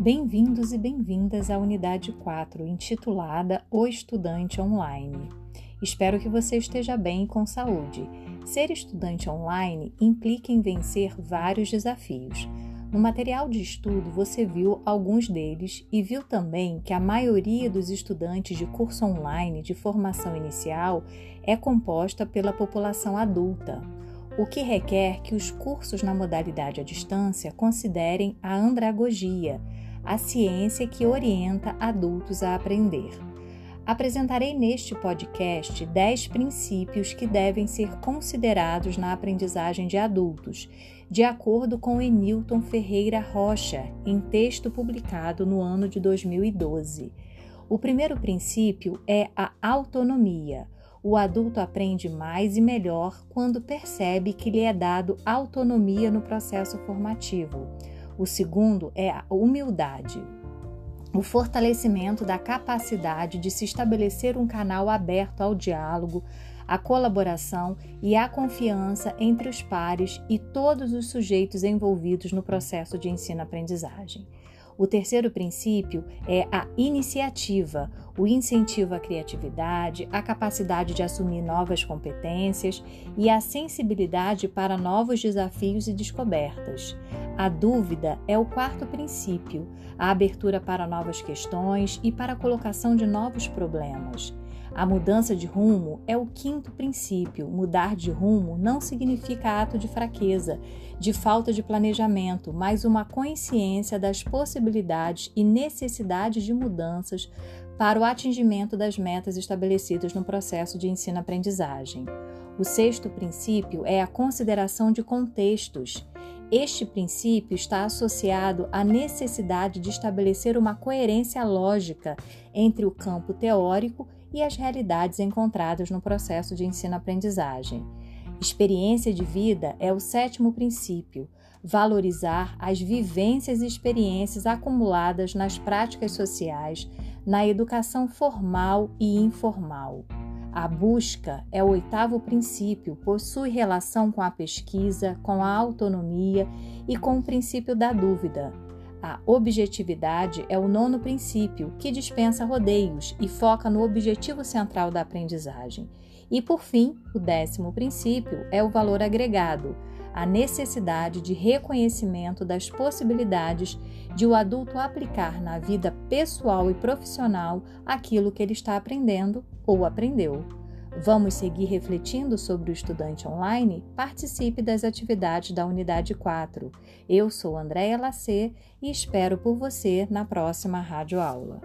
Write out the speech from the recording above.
Bem-vindos e bem-vindas à unidade 4, intitulada O Estudante Online. Espero que você esteja bem e com saúde. Ser estudante online implica em vencer vários desafios. No material de estudo você viu alguns deles e viu também que a maioria dos estudantes de curso online de formação inicial é composta pela população adulta, o que requer que os cursos na modalidade à distância considerem a andragogia a ciência que orienta adultos a aprender. Apresentarei neste podcast 10 princípios que devem ser considerados na aprendizagem de adultos, de acordo com Enilton Ferreira Rocha, em texto publicado no ano de 2012. O primeiro princípio é a autonomia. O adulto aprende mais e melhor quando percebe que lhe é dado autonomia no processo formativo. O segundo é a humildade, o fortalecimento da capacidade de se estabelecer um canal aberto ao diálogo, à colaboração e à confiança entre os pares e todos os sujeitos envolvidos no processo de ensino-aprendizagem. O terceiro princípio é a iniciativa, o incentivo à criatividade, a capacidade de assumir novas competências e a sensibilidade para novos desafios e descobertas. A dúvida é o quarto princípio, a abertura para novas questões e para a colocação de novos problemas. A mudança de rumo é o quinto princípio. Mudar de rumo não significa ato de fraqueza, de falta de planejamento, mas uma consciência das possibilidades e necessidades de mudanças para o atingimento das metas estabelecidas no processo de ensino-aprendizagem. O sexto princípio é a consideração de contextos. Este princípio está associado à necessidade de estabelecer uma coerência lógica entre o campo teórico e as realidades encontradas no processo de ensino-aprendizagem. Experiência de vida é o sétimo princípio, valorizar as vivências e experiências acumuladas nas práticas sociais, na educação formal e informal. A busca é o oitavo princípio, possui relação com a pesquisa, com a autonomia e com o princípio da dúvida. A objetividade é o nono princípio, que dispensa rodeios e foca no objetivo central da aprendizagem. E, por fim, o décimo princípio é o valor agregado, a necessidade de reconhecimento das possibilidades de o adulto aplicar na vida pessoal e profissional aquilo que ele está aprendendo ou aprendeu. Vamos seguir refletindo sobre o estudante online? Participe das atividades da Unidade 4. Eu sou Andréia Lacê e espero por você na próxima rádio aula.